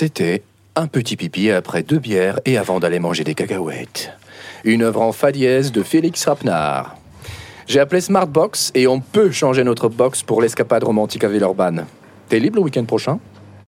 C'était un petit pipi après deux bières et avant d'aller manger des cacahuètes. Une œuvre en fa dièse de Félix Rapnard. J'ai appelé Smartbox et on peut changer notre box pour l'escapade romantique à Villeurbanne. T'es libre le week-end prochain?